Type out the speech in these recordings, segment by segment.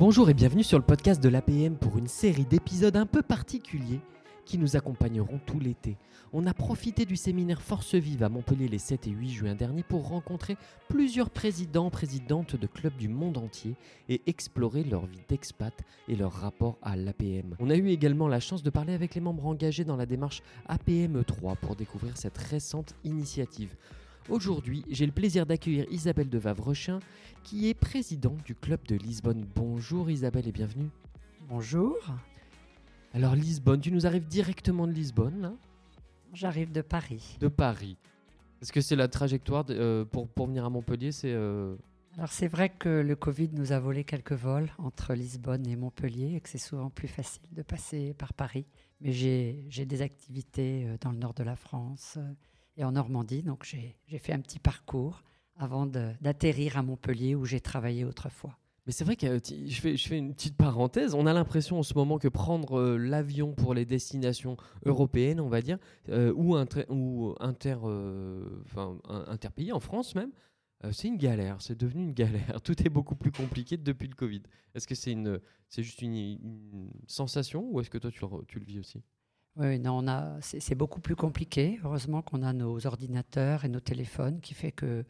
Bonjour et bienvenue sur le podcast de l'APM pour une série d'épisodes un peu particuliers qui nous accompagneront tout l'été. On a profité du séminaire Force Vive à Montpellier les 7 et 8 juin dernier pour rencontrer plusieurs présidents, présidentes de clubs du monde entier et explorer leur vie d'expat et leur rapport à l'APM. On a eu également la chance de parler avec les membres engagés dans la démarche APM 3 pour découvrir cette récente initiative. Aujourd'hui, j'ai le plaisir d'accueillir Isabelle de Vavrechin, qui est présidente du Club de Lisbonne. Bonjour Isabelle et bienvenue. Bonjour. Alors Lisbonne, tu nous arrives directement de Lisbonne, là J'arrive de Paris. De Paris. Est-ce que c'est la trajectoire de- euh, pour, pour venir à Montpellier C'est euh, Alors c'est vrai que le Covid nous a volé quelques vols entre Lisbonne et Montpellier et que c'est souvent plus facile de passer par Paris. Mais j'ai des activités euh, dans le nord de la France et en Normandie, donc j'ai fait un petit parcours avant d'atterrir à Montpellier où j'ai travaillé autrefois. Mais c'est vrai que je fais, une petite parenthèse. On a l'impression en ce moment que prendre euh, l'avion pour les destinations européennes, on va dire, euh, ou, inter, ou euh, interpays en France même, c'est une galère. C'est devenu une galère. Tout est beaucoup plus compliqué depuis le Covid. Est-ce que c'est juste une, sensation ou est-ce que toi tu le vis aussi? Oui, non, on a, c'est beaucoup plus compliqué. Heureusement qu'on a nos ordinateurs et nos téléphones qui fait que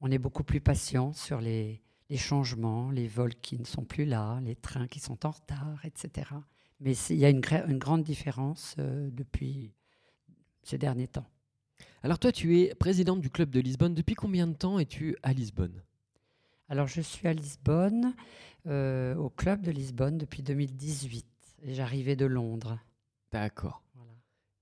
on est beaucoup plus patient sur les, les changements, les vols qui ne sont plus là, les trains qui sont en retard, etc. Mais il y a une, gra- une grande différence euh, depuis ces derniers temps. Alors toi, tu es présidente du club de Lisbonne. Depuis combien de temps es-tu à Lisbonne? Alors, je suis à Lisbonne, euh, au club de Lisbonne depuis 2018. Et j'arrivais de Londres. D'accord.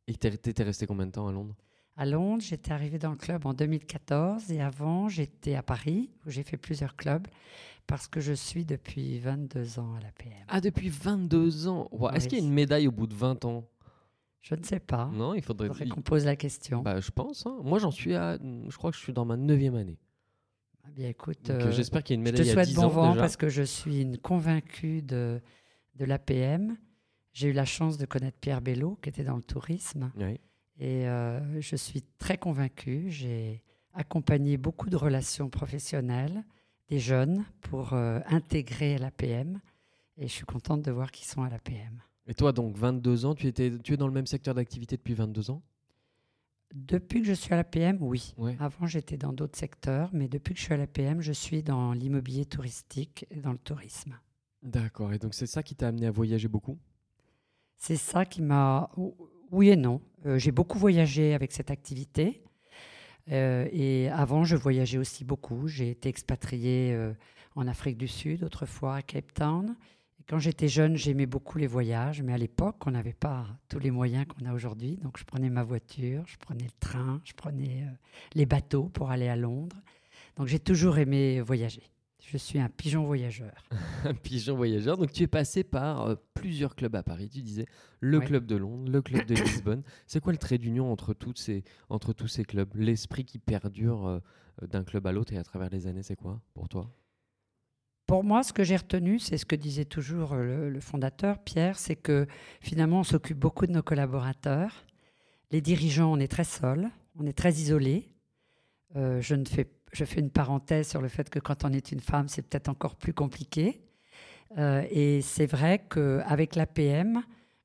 Et t'étais resté combien de temps à Londres? À Londres, j'étais arrivée dans le club en 2014 et avant, j'étais à Paris où j'ai fait plusieurs clubs parce que je suis depuis 22 ans à l'APM. Ah, depuis 22 ans Ouah, Est-ce qu'il y a une médaille au bout de 20 ans? Je ne sais pas. Non, il faudrait... faudrait qu'on pose la question. Bah, je pense. hein. Moi, j'en suis à... Je crois que je suis dans ma neuvième année. Ah bien, écoute, euh, j'espère qu'il y a une je te médaille à souhaite 10 bon ans vent déjà. parce que je suis une convaincue de, de l'APM. J'ai eu la chance de connaître Pierre Bello qui était dans le tourisme. Oui. Et euh, je suis très convaincue. J'ai accompagné beaucoup de relations professionnelles, des jeunes, pour euh, intégrer l'APM. Et je suis contente de voir qu'ils sont à l'APM. Et toi, donc, 22 ans, tu, étais... tu es dans le même secteur d'activité depuis 22 ans? Depuis que je suis à l'APM, oui. Ouais. Avant, j'étais dans d'autres secteurs, mais depuis que je suis à l'APM, je suis dans l'immobilier touristique et dans le tourisme. D'accord. Et donc, c'est ça qui t'a amené à voyager beaucoup? C'est ça qui m'a... Oui et non. Euh, j'ai beaucoup voyagé avec cette activité. Euh, et avant, je voyageais aussi beaucoup. J'ai été expatriée euh, en Afrique du Sud, autrefois à Cape Town. Quand j'étais jeune, j'aimais beaucoup les voyages. Mais à l'époque, on n'avait pas tous les moyens qu'on a aujourd'hui. Donc, je prenais ma voiture, je prenais le train, je prenais les bateaux pour aller à Londres. Donc, j'ai toujours aimé voyager. Je suis un pigeon voyageur. Un pigeon voyageur. Donc, tu es passé par euh, plusieurs clubs à Paris. Tu disais le Ouais. club de Londres, le club de Lisbonne. C'est quoi le trait d'union entre, toutes ces... entre tous ces clubs? L'esprit qui perdure euh, d'un club à l'autre et à travers les années, c'est quoi pour toi? Pour moi, ce que j'ai retenu, c'est ce que disait toujours euh, le, le fondateur, Pierre, c'est que finalement, on s'occupe beaucoup de nos collaborateurs. Les dirigeants, on est très seuls, on est très isolés. Euh, je, ne fais, je fais une parenthèse sur le fait que quand on est une femme, c'est peut-être encore plus compliqué. Euh, et c'est vrai qu'avec l'APM,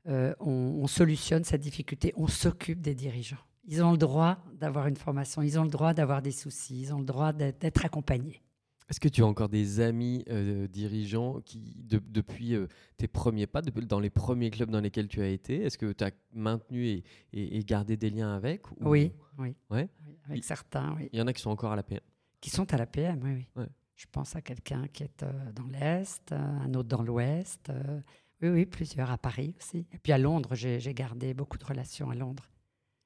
euh, on, on solutionne cette difficulté, on s'occupe des dirigeants. Ils ont le droit d'avoir une formation, ils ont le droit d'avoir des soucis, ils ont le droit d'être accompagnés. Est-ce que tu as encore des amis euh, dirigeants qui, de- depuis euh, tes premiers pas, dans les premiers clubs dans lesquels tu as été, est-ce que tu as maintenu et, et- et gardé des liens avec ou- Oui, oui. Ouais. Oui, avec Il- certains, oui. Il y en a qui sont encore à la PM. Qui sont à la PM, oui, oui. Ouais. Je pense à quelqu'un qui est euh, dans l'Est, euh, un autre dans l'Ouest. euh, oui, oui, plusieurs à Paris aussi. Et puis à Londres, j'ai gardé beaucoup de relations à Londres.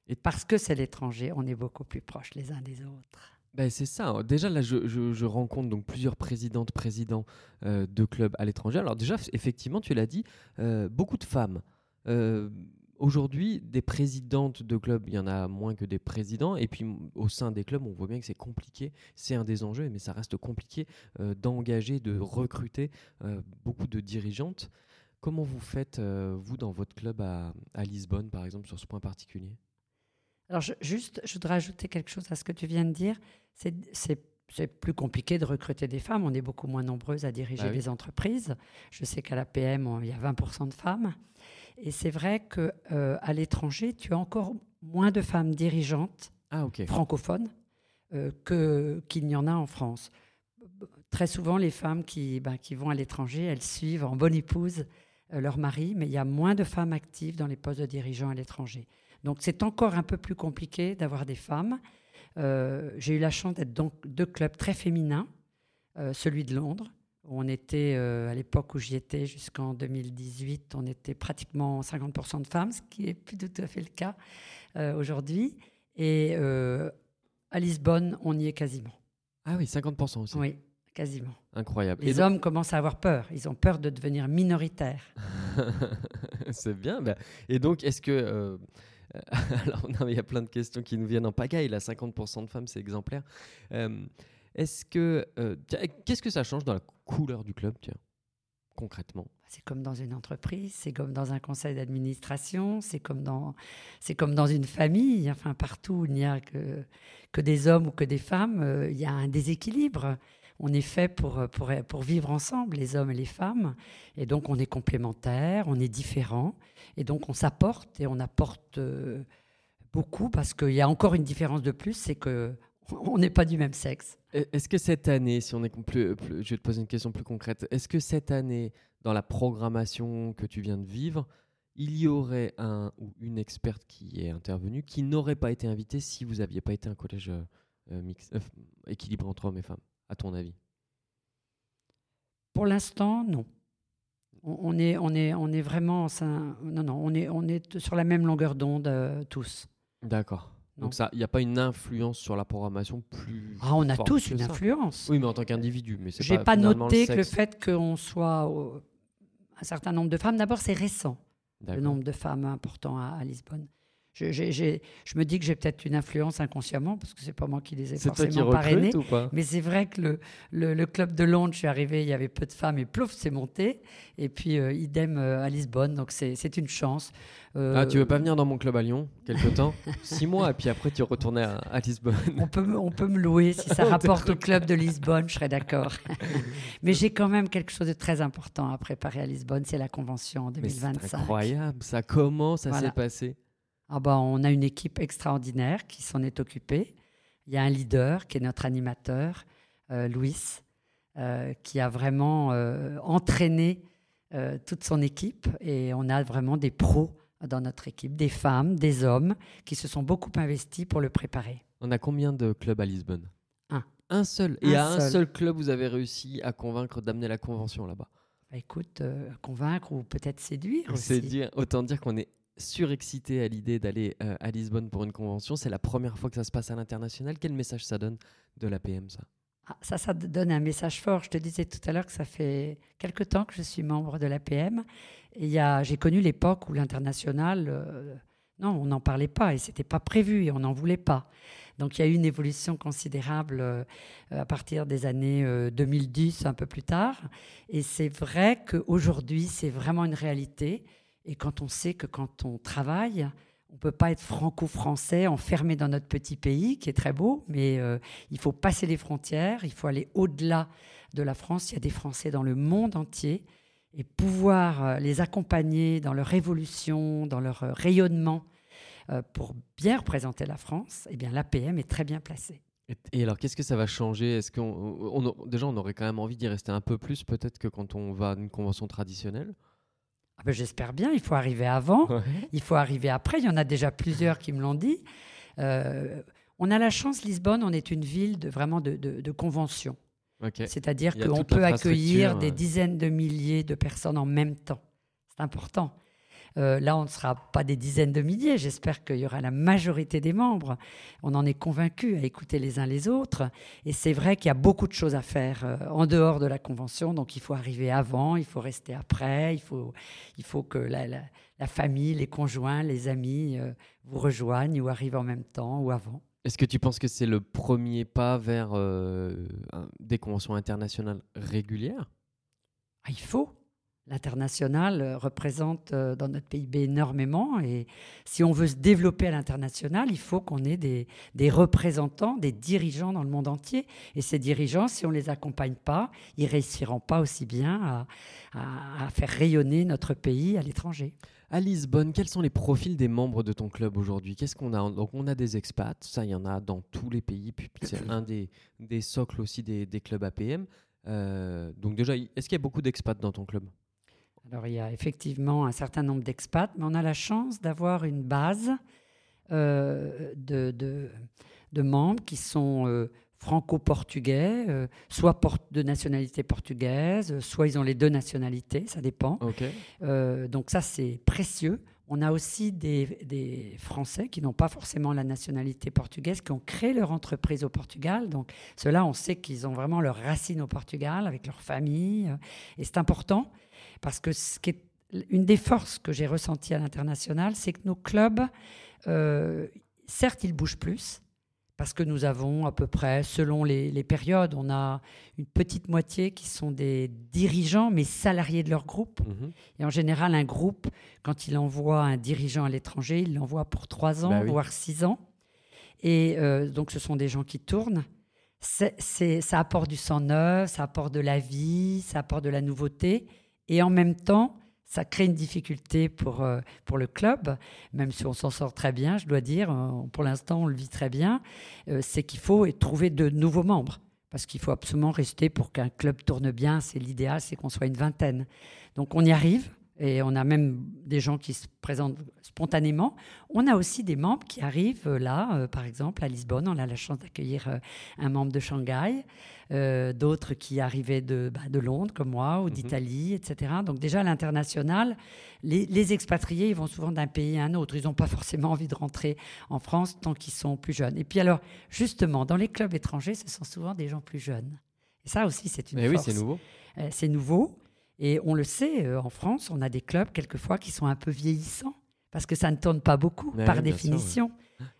Et- Parce que c'est l'étranger, on est beaucoup plus proches les uns des autres. Ben, c'est ça. hein. Déjà, là, je, je- je rencontre donc plusieurs présidentes, présidents euh, de clubs à l'étranger. Alors déjà, effectivement, tu l'as dit, euh, beaucoup de femmes. Euh, Aujourd'hui, des présidentes de clubs, il y en a moins que des présidents. Et puis, au sein des clubs, on voit bien que c'est compliqué. C'est un des enjeux, mais ça reste compliqué euh, d'engager, de recruter euh, beaucoup de dirigeantes. Comment vous faites, euh, vous, dans votre club à, à Lisbonne, par exemple, sur ce point particulier? Alors, je- juste, je voudrais ajouter quelque chose à ce que tu viens de dire. C'est- plus compliqué de recruter des femmes. On est beaucoup moins nombreuses à diriger Bah oui. des entreprises. Je sais qu'à l'APM, on- il y a 20% de femmes. Et c'est vrai qu'à à l'étranger, tu as encore moins de femmes dirigeantes Ah, francophones euh, que- qu'il n'y en a en France. Très souvent, les femmes qui, ben, qui vont à l'étranger, elles suivent en bonne épouse euh, leur mari, mais il y a moins de femmes actives dans les postes de dirigeants à l'étranger. Donc c'est encore un peu plus compliqué d'avoir des femmes. Euh, J'ai eu la chance d'être dans deux clubs très féminins, euh, celui de Londres, on était, euh, à l'époque où j'y étais, jusqu'en 2018, on était pratiquement 50% de femmes, ce qui est plus tout à fait le cas euh, aujourd'hui. Et euh, à Lisbonne, on y est quasiment. Ah oui, 50% aussi. Oui, quasiment. Incroyable. Les donc- hommes commencent à avoir peur. Ils ont peur de devenir minoritaires. c'est bien. bah, Et donc, est-ce que. alors, non, il y a plein de questions qui nous viennent en pagaille. Là, 50% de femmes, c'est exemplaire. Euh, est-ce que. euh, Qu'est-ce que ça change dans la couleur du club, tiens, concrètement C'est comme dans une entreprise, c'est comme dans un conseil d'administration, c'est comme dans, c'est comme dans une famille. Enfin, partout où il n'y a que, que des hommes ou que des femmes, euh, il y a un déséquilibre. On est fait pour, pour, pour vivre ensemble, les hommes et les femmes. Et donc, on est complémentaires, on est différents. Et donc, on s'apporte et on apporte euh, beaucoup parce qu'il y a encore une différence de plus, c'est que on n'est pas du même sexe. E- Est-ce que cette année, si on est plus, plus- je vais te poser une question plus concrète, est-ce que cette année, dans la programmation que tu viens de vivre, il y aurait un ou une experte qui est intervenue qui n'aurait pas été invitée si vous n'aviez pas été un collège euh, euh, mix- euh, équilibré entre hommes et femmes, à ton avis? Pour l'instant, non. On, on est, on, est, on est vraiment. Non, non, on est, on est sur la même longueur d'onde euh, tous. D'accord. Non. Donc ça, il n'y a pas une influence sur la programmation plus. Ah, on a tous une ça. influence. Oui, mais en tant qu'individu, mais c'est J'ai pas, pas, noté le que le fait qu'on soit un certain nombre de femmes. D'abord, c'est récent, le nombre de femmes important à, à Lisbonne. Je, me dis que j'ai peut-être une influence inconsciemment, parce que c'est pas moi qui les ai forcément ou pas? Mais c'est vrai que le, le, le club de Londres, je suis arrivée, il y avait peu de femmes et plouf, c'est monté. Et puis, euh, idem euh, à Lisbonne, donc c'est une chance. Euh, Ah, tu veux pas venir dans mon club à Lyon quelque temps? Six mois, et puis après tu retournais à, à Lisbonne. on peut, me- on peut me louer si ça rapporte au club de Lisbonne, je serais d'accord. Mais j'ai quand même quelque chose de très important à préparer à Lisbonne, c'est la convention en Mais c'est 2025. incroyable, ça. Comment ça Voilà. s'est passé? Ah bah, on a une équipe extraordinaire qui s'en est occupée. Il y a un leader qui est notre animateur, euh, Louis, euh, qui a vraiment euh, entraîné euh, toute son équipe. Et on a vraiment des pros dans notre équipe, des femmes, des hommes, qui se sont beaucoup investis pour le préparer. On a combien de clubs à Lisbonne? Un. Un seul. Et Un à un seul. club, vous avez réussi à convaincre d'amener la convention là-bas? Bah, écoute, euh, convaincre ou peut-être séduire aussi. dire, autant dire qu'on est surexcité à l'idée d'aller euh, à Lisbonne pour une convention. C'est la première fois que ça se passe à l'international. Quel message ça donne de l'APM, ça? Ah, ça, ça te donne un message fort. Je te disais tout à l'heure que ça fait quelque temps que je suis membre de l'APM. J'ai connu l'époque où l'international, euh, non, on n'en parlait pas et c'était pas prévu et on n'en voulait pas. Donc il y a eu une évolution considérable euh, à partir des années euh, 2010, un peu plus tard. Et c'est vrai qu'aujourd'hui, c'est vraiment une réalité. Et quand on sait que quand on travaille, on peut pas être franco-français enfermé dans notre petit pays, qui est très beau, mais euh, il faut passer les frontières, il faut aller au-delà de la France. Il y a des Français dans le monde entier et pouvoir euh, les accompagner dans leur évolution, dans leur euh, rayonnement pour bien représenter la France, eh bien l'APM est très bien placée. Et, alors, qu'est-ce que ça va changer? Est-ce qu'on, on- on- déjà, on aurait quand même envie d'y rester un peu plus, peut-être que quand on va à une convention traditionnelle? Ah ben, J'espère bien, il faut arriver avant, il faut arriver après. Il y en a déjà plusieurs qui me l'ont dit. Euh, on a la chance, Lisbonne, on est une ville de, vraiment de, de, de convention. C'est-à-dire qu'on peut accueillir des dizaines de milliers de personnes en même temps. C'est important. Euh, là, on ne sera pas des dizaines de milliers. J'espère qu'il y aura la majorité des membres. On en est convaincus à écouter les uns les autres. Et c'est vrai qu'il y a beaucoup de choses à faire euh, en dehors de la convention. Donc, il faut arriver avant, il faut rester après, il faut, il faut que la, la- la famille, les conjoints, les amis euh, vous rejoignent ou arrivent en même temps ou avant. Est-ce que tu penses que c'est le premier pas vers euh, des conventions internationales régulières? Ah, il faut. L'international euh, représente euh, dans notre PIB énormément et si on veut se développer à l'international, il faut qu'on ait des, représentants, des dirigeants dans le monde entier. Et ces dirigeants, si on ne les accompagne pas, ils ne réussiront pas aussi bien à, faire rayonner notre pays à l'étranger. À Lisbonne, quels sont les profils des membres de ton club aujourd'hui? Qu'est-ce qu'on a Donc on a des expats, ça il y en a dans tous les pays, puis c'est un des, socles aussi des, des clubs APM. Euh, donc déjà, est-ce qu'il y a beaucoup d'expats dans ton club? Alors il y a effectivement un certain nombre d'expats, mais on a la chance d'avoir une base euh, de, de, membres qui sont euh, franco-portugais, euh, soit de nationalité portugaise, soit ils ont les deux nationalités, ça dépend. donc ça c'est précieux. On a aussi des, des Français qui n'ont pas forcément la nationalité portugaise, qui ont créé leur entreprise au Portugal. Donc ceux-là, on sait qu'ils ont vraiment leurs racines au Portugal, avec leur famille. et c'est important. Parce que ce qui est une des forces que j'ai ressenties à l'international, c'est que nos clubs, euh, certes, ils bougent plus, parce que nous avons à peu près, selon les, périodes, on a une petite moitié qui sont des dirigeants, mais salariés de leur groupe. Mhm. Et en général, un groupe, quand il envoie un dirigeant à l'étranger, il l'envoie pour trois ans, bah voire six ans. Et euh, donc, ce sont des gens qui tournent. Ça apporte du sang neuf, ça apporte de la vie, ça apporte de la nouveauté. Et en même temps, ça crée une difficulté pour, euh, pour le club, même si on s'en sort très bien, je dois dire, euh, pour l'instant on le vit très bien, euh, c'est qu'il faut trouver de nouveaux membres. Parce qu'il faut absolument rester pour qu'un club tourne bien, c'est l'idéal, c'est qu'on soit une vingtaine. Donc on y arrive, et on a même des gens qui se présentent spontanément. On a aussi des membres qui arrivent là, par exemple à Lisbonne, on a la chance d'accueillir un membre de Shanghai. Euh, d'autres qui arrivaient de, bah, de, Londres, comme moi, ou mhm. d'Italie, etc. Donc déjà, à l'international, les, expatriés, ils vont souvent d'un pays à un autre. Ils n'ont pas forcément envie de rentrer en France tant qu'ils sont plus jeunes. Et puis alors, justement, dans les clubs étrangers, ce sont souvent des gens plus jeunes. Et ça aussi, c'est une Mais force. oui, c'est nouveau. Euh, c'est nouveau. Et on le sait, euh, en France, on a des clubs quelquefois qui sont un peu vieillissants parce que ça ne tourne pas beaucoup par définition.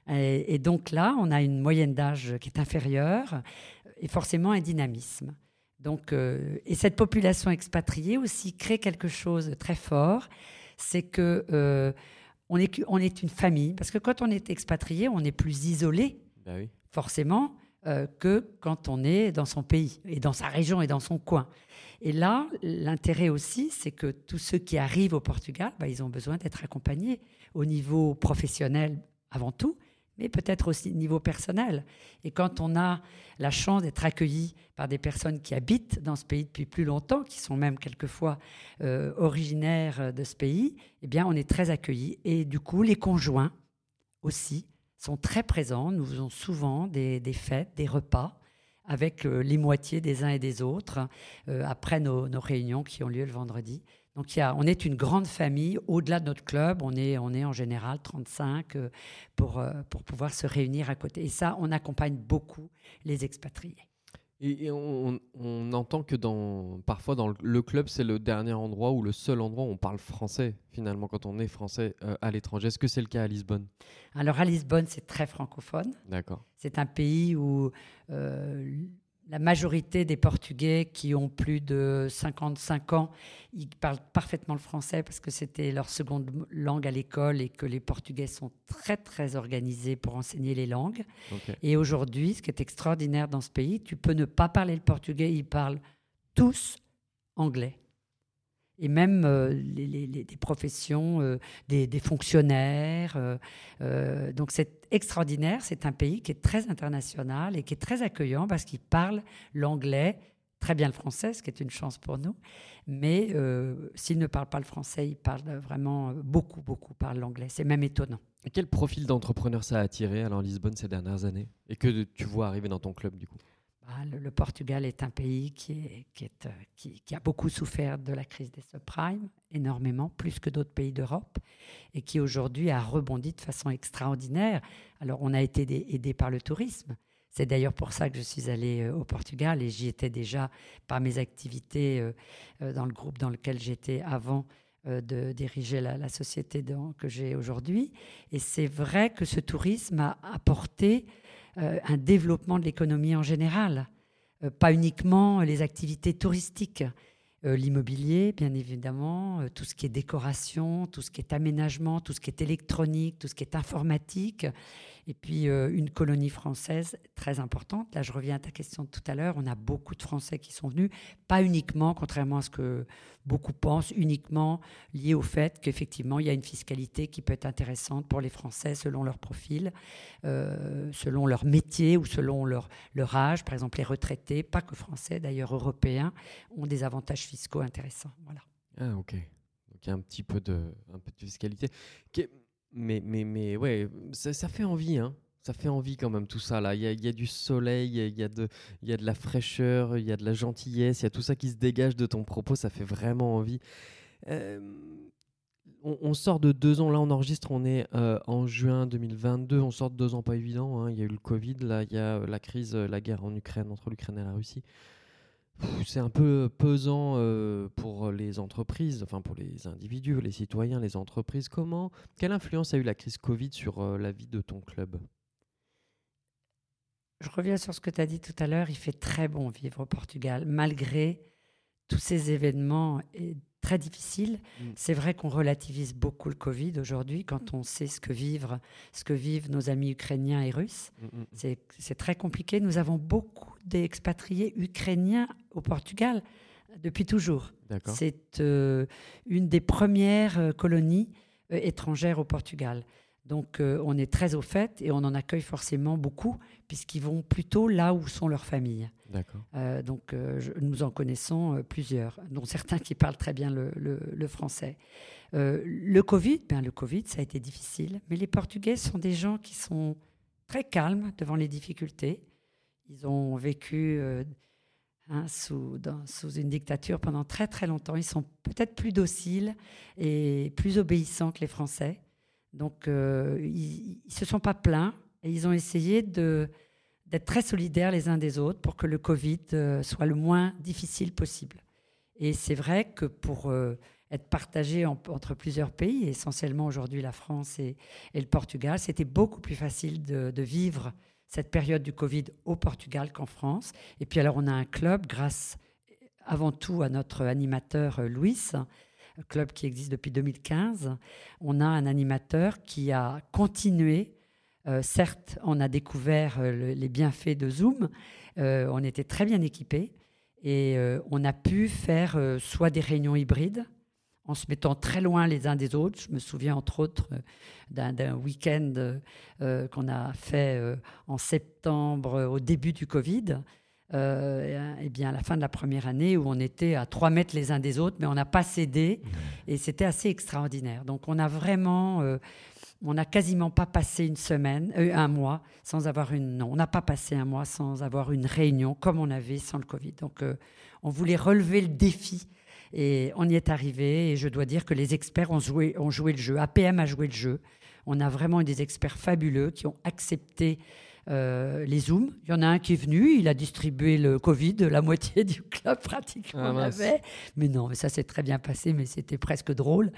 et, et, donc là, on a une moyenne d'âge qui est inférieure et forcément un dynamisme. Donc, euh, et cette population expatriée aussi crée quelque chose de très fort, c'est que euh, on, est, on est une famille, parce que quand on est expatrié, on est plus isolé, bah forcément, euh, que quand on est dans son pays et dans sa région et dans son coin. Et là, l'intérêt aussi, c'est que tous ceux qui arrivent au Portugal, bah, ils ont besoin d'être accompagnés au niveau professionnel avant tout, mais peut-être aussi niveau personnel. Et quand on a la chance d'être accueilli par des personnes qui habitent dans ce pays depuis plus longtemps, qui sont même quelquefois euh, originaires de ce pays, eh bien, on est très accueilli. Et du coup, les conjoints aussi sont très présents. Nous faisons souvent des, fêtes, des repas avec euh, les moitiés des uns et des autres euh, après nos, nos réunions qui ont lieu le vendredi. Donc y a, on est une grande famille. Au-delà de notre club, on est, on est en général 35 euh, pour, pour pouvoir se réunir à côté. Et ça, on accompagne beaucoup les expatriés. Et, on, entend que dans, parfois dans le club, c'est le dernier endroit ou le seul endroit où on parle français, finalement, quand on est français euh, à l'étranger. Est-ce que c'est le cas à Lisbonne? Alors à Lisbonne, c'est très francophone. D'accord. C'est un pays où la majorité des Portugais qui ont plus de 55 ans, ils parlent parfaitement le français parce que c'était leur seconde langue à l'école et que les Portugais sont très très organisés pour enseigner les langues. Et aujourd'hui, ce qui est extraordinaire dans ce pays, tu peux ne pas parler le portugais, ils parlent tous anglais et même euh, les, professions, euh, des, fonctionnaires. Euh, donc c'est extraordinaire, c'est un pays qui est très international et qui est très accueillant parce qu'il parle l'anglais, très bien le français, ce qui est une chance pour nous. Mais s'il ne parle pas le français, il parle vraiment beaucoup, beaucoup parle l'anglais. C'est même étonnant. Quel profil d'entrepreneur ça a attiré alors Lisbonne ces dernières années? Et que tu vois arriver dans ton club du coup? Le, Portugal est un pays qui, euh, qui, a beaucoup souffert de la crise des subprimes, énormément, plus que d'autres pays d'Europe, et qui aujourd'hui a rebondi de façon extraordinaire. Alors, on a été aidé par le tourisme. C'est d'ailleurs pour ça que je suis allée euh, au Portugal et j'y étais déjà par mes activités euh, dans le groupe dans lequel j'étais avant de diriger la, société que j'ai aujourd'hui. Et c'est vrai que ce tourisme a apporté un développement de l'économie en général, euh, pas uniquement les activités touristiques. Euh, l'immobilier, bien évidemment, euh, tout ce qui est décoration, tout ce qui est aménagement, tout ce qui est électronique, tout ce qui est informatique. Et puis euh, une colonie française très importante. Là, je reviens à ta question de tout à l'heure. On a beaucoup de Français qui sont venus, pas uniquement, contrairement à ce que beaucoup pensent, uniquement lié au fait qu'effectivement, il y a une fiscalité qui peut être intéressante pour les Français selon leur profil, selon leur métier ou selon leur, leur âge. Par exemple, les retraités, pas que Français, d'ailleurs européens, ont des avantages fiscaux intéressants. Voilà. Ah, ok. Donc il y a un petit peu de, un peu de fiscalité. Mais, mais, mais ouais, ça, fait envie, hein. Ça fait envie quand même tout ça là. Il y a, du soleil, il y a, de, y a de la fraîcheur, il y a de la gentillesse, il y a tout ça qui se dégage de ton propos. Ça fait vraiment envie. Euh, on, sort de deux ans, là on enregistre, on est euh, en juin 2022, on sort de deux ans pas évident, hein. il y a eu le Covid, là il y a la crise, la guerre en Ukraine, entre l'Ukraine et la Russie c'est un peu pesant euh, pour les entreprises, enfin pour les individus, les citoyens, les entreprises. Comment, quelle influence a eu la crise Covid sur euh, la vie de ton club? Je reviens sur ce que tu as dit tout à l'heure. Il fait très bon vivre au Portugal, malgré tous ces événements très difficile. Mm. C'est vrai qu'on relativise beaucoup le Covid aujourd'hui quand on sait ce que, vivre, ce que vivent nos amis ukrainiens et russes. Mm, mm, c'est très compliqué. Nous avons beaucoup d'expatriés ukrainiens au Portugal depuis toujours. C'est euh, une des premières euh, colonies euh, étrangères au Portugal. Donc on est très au fait et on en accueille forcément beaucoup puisqu'ils vont plutôt là où sont leurs familles. Euh, donc, euh, nous en connaissons euh, plusieurs, dont certains qui parlent très bien le, français. le Covid, ben, le Covid, ça a été difficile, mais les Portugais sont des gens qui sont très calmes devant les difficultés. Ils ont vécu hein, sous, sous une dictature pendant très très longtemps. Ils sont peut-être plus dociles et plus obéissants que les Français. Donc, ils ne se sont pas plaints et ils ont essayé de d'être très solidaires les uns des autres pour que le Covid euh, soit le moins difficile possible. Et c'est vrai que pour euh, être partagé entre plusieurs pays, essentiellement aujourd'hui la France et, le Portugal, c'était beaucoup plus facile de, vivre cette période du Covid au Portugal qu'en France. Et puis alors on a un club grâce avant tout à notre animateur euh, Louis, club qui existe depuis 2015. On a un animateur qui a continué euh, certes, on a découvert euh, les bienfaits de Zoom. Euh, on était très bien équipés et on a pu faire soit des réunions hybrides en se mettant très loin les uns des autres. Je me souviens entre autres d'un week-end qu'on a fait en septembre au début du Covid. Et bien à la fin de la première année où on était à 3 mètres les uns des autres, mais on n'a pas cédé et c'était assez extraordinaire. Donc on a vraiment on n'a quasiment pas passé une semaine, euh, un mois sans avoir une. Non, on n'a pas passé un mois sans avoir une réunion comme on avait sans le Covid. Donc, euh, on voulait relever le défi et on y est arrivé. Et je dois dire que les experts ont joué, ont joué le jeu. APM a joué le jeu. On a vraiment eu des experts fabuleux qui ont accepté euh, les Zooms. Il y en a un qui est venu, il a distribué le Covid, la moitié du club pratiquement ah, avait. Mais non, mais ça s'est très bien passé, mais c'était presque drôle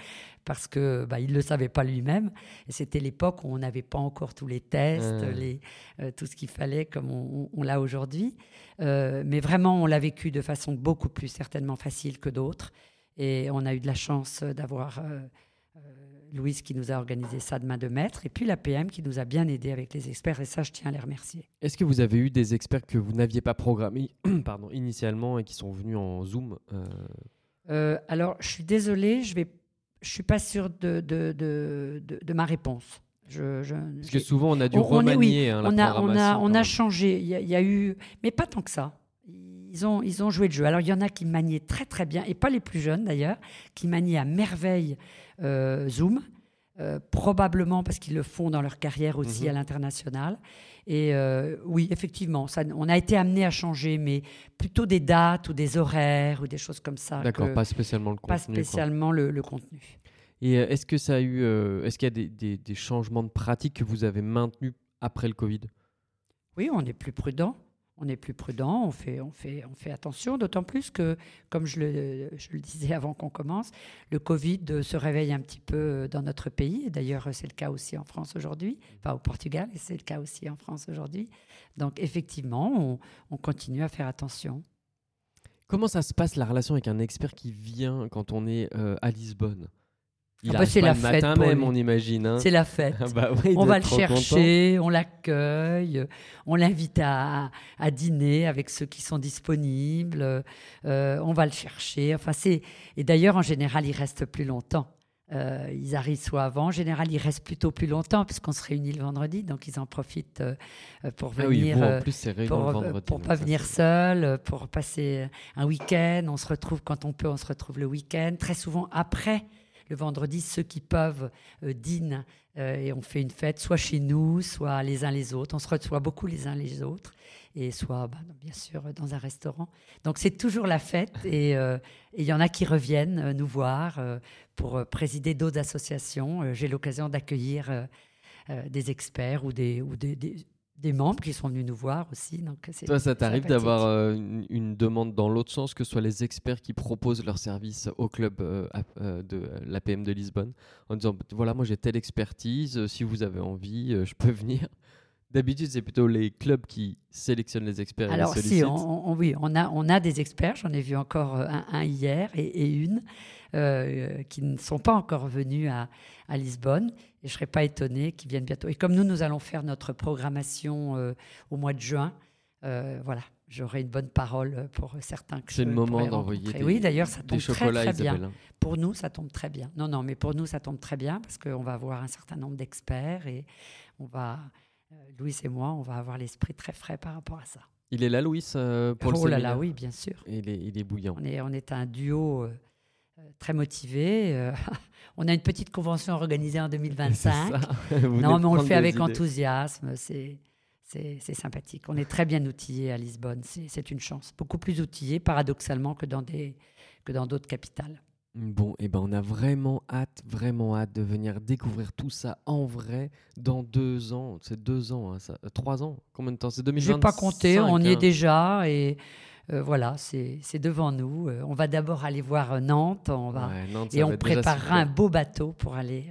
parce que bah, il le savait pas lui-même. Et c'était l'époque où on n'avait pas encore tous les tests, les, euh, tout ce qu'il fallait comme on, l'a aujourd'hui. Euh, mais vraiment, on l'a vécu de façon beaucoup plus certainement facile que d'autres. Et on a eu de la chance d'avoir Louise qui nous a organisé ça de main de maître, et puis la PM qui nous a bien aidé avec les experts, et ça, je tiens à les remercier. Est-ce que vous avez eu des experts que vous n'aviez pas programmés pardon, initialement et qui sont venus en Zoom euh? Euh, Alors, je suis désolée, je ne je suis pas sûre de, de, de, de ma réponse. Je, Parce que souvent, on a dû remanier hein, la on a, on a, on a changé. Il y, y, a eu, mais pas tant que ça. Ils ont, ils ont joué le jeu. Alors, il y en a qui maniaient très, très bien, et pas les plus jeunes d'ailleurs, qui maniaient à merveille euh, Zoom, euh, probablement parce qu'ils le font dans leur carrière aussi mhm. à l'international. Et euh, oui, effectivement, ça, on a été amené à changer, mais plutôt des dates ou des horaires ou des choses comme ça. D'accord, pas spécialement le contenu. Pas spécialement le, contenu. Et est-ce que ça a eu, est-ce qu'il y a des, des, des, changements de pratique que vous avez maintenus après le Covid? Oui, on est plus prudent on est plus prudent, on fait, on fait, on fait attention, d'autant plus que, comme je le, je le disais avant qu'on commence, le Covid se réveille un petit peu dans notre pays. D'ailleurs, c'est le cas aussi en France aujourd'hui, enfin au Portugal, et c'est le cas aussi en France aujourd'hui. Donc, effectivement, on, on, continue à faire attention. Comment ça se passe la relation avec un expert qui vient quand on est euh, à Lisbonne? Il Ah bah, c'est la le fête matin pour même, lui. on imagine. hein. C'est la fête. Ah bah il on va le chercher, on l'accueille, on l'invite à, à dîner avec ceux qui sont disponibles, euh, on va le chercher. Enfin, c'est et d'ailleurs en général ils restent plus longtemps. Euh, ils arrivent soit avant, en général ils restent plutôt plus longtemps puisqu'on se réunit le vendredi, donc ils en profitent euh, pour Ah oui, venir. vous, en euh, plus, pour, le vendredi. pour pas venir seul, pour passer un week-end. On se retrouve quand on peut, on se retrouve le week-end. Très souvent après le vendredi, ceux qui peuvent euh, dînent euh, et on fait une fête, soit chez nous, soit les uns les autres. On se reçoit beaucoup les uns les autres et soit bah, bien sûr dans un restaurant. Donc c'est toujours la fête et euh, il y en a qui reviennent nous voir pour présider d'autres associations. J'ai l'occasion d'accueillir des experts ou des- des membres qui sont venus nous voir aussi. Donc Toi, ça t'arrive d'avoir euh, une, une demande dans l'autre sens, que ce soit les experts qui proposent leurs services au club euh, euh, de l'APM de Lisbonne, en disant voilà, moi j'ai telle expertise, si vous avez envie, je peux venir. D'habitude, c'est plutôt les clubs qui sélectionnent les experts et Alors les si, on, on- oui, on a, on a des experts, j'en ai vu encore euh, un, un hier et, et une, euh, qui ne sont pas encore venus à, à Lisbonne. Et je ne serais pas étonnée qu'ils viennent bientôt. Et comme nous, nous allons faire notre programmation euh, au mois de juin, euh, voilà, j'aurai une bonne parole pour certains C'est le moment d'envoyer des- Oui, d'ailleurs, ça tombe très, bien. Isabelle. hein. Pour nous, ça tombe très bien. Non, non, mais pour nous, ça tombe très bien parce qu'on va avoir un certain nombre d'experts et on va, Louis et moi, on va avoir l'esprit très frais par rapport à ça. Il est là, Louis, euh, pour le oh là là, oui, bien sûr. Il est, il est bouillant. On est, on est un duo euh, euh, très motivé. euh, on a une petite convention organisée en C'est 2025. ça. Vous Non, mais on le fait avec idées. enthousiasme. C'est, c'est, c'est sympathique. On est très bien outillé à Lisbonne. C'est, c'est une chance. Beaucoup plus outillé, paradoxalement, que dans, des, que dans d'autres capitales. Bon, et ben on a vraiment hâte, vraiment hâte de venir découvrir tout ça en vrai dans deux ans. C'est deux ans, hein, ça, euh, trois ans? Combien de temps? C'est Je 2025. n'ai pas compté, on y est hein. déjà. Et euh, voilà, c'est, c'est devant nous. Euh, on va d'abord aller voir Nantes. On va, Ouais, Nantes, et on préparera un beau bateau pour aller,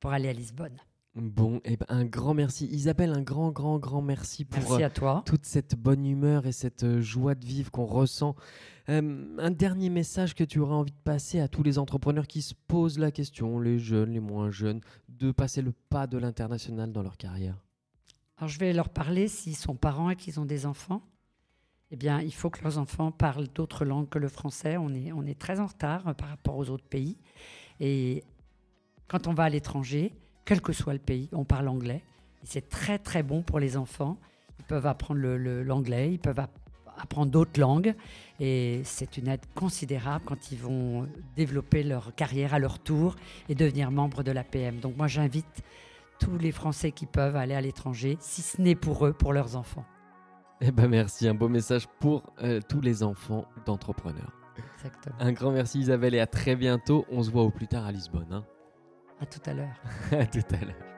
pour aller à Lisbonne. Bon, et ben un grand merci. Isabelle, un grand, grand, grand merci pour Merci euh, à toi. toute cette bonne humeur et cette euh, joie de vivre qu'on ressent. Euh, un dernier message que tu aurais envie de passer à tous les entrepreneurs qui se posent la question, les jeunes, les moins jeunes, de passer le pas de l'international dans leur carrière. Alors, je vais leur parler s'ils sont parents et qu'ils ont des enfants. Eh bien, il faut que leurs enfants parlent d'autres langues que le français. On est, on est très en retard par rapport aux autres pays. Et quand on va à l'étranger, quel que soit le pays, on parle anglais. C'est très, très bon pour les enfants. Ils peuvent apprendre l'anglais, ils peuvent app- apprendre d'autres langues. Et c'est une aide considérable quand ils vont développer leur carrière à leur tour et devenir membres de l'APM. Donc, moi, j'invite tous les Français qui peuvent aller à l'étranger, si ce n'est pour eux, pour leurs enfants. Eh ben merci, un beau message pour euh, tous les enfants d'entrepreneurs. Exactement. Un grand merci Isabelle et à très bientôt. On se voit au plus tard à Lisbonne. hein. À tout à l'heure. à tout à l'heure.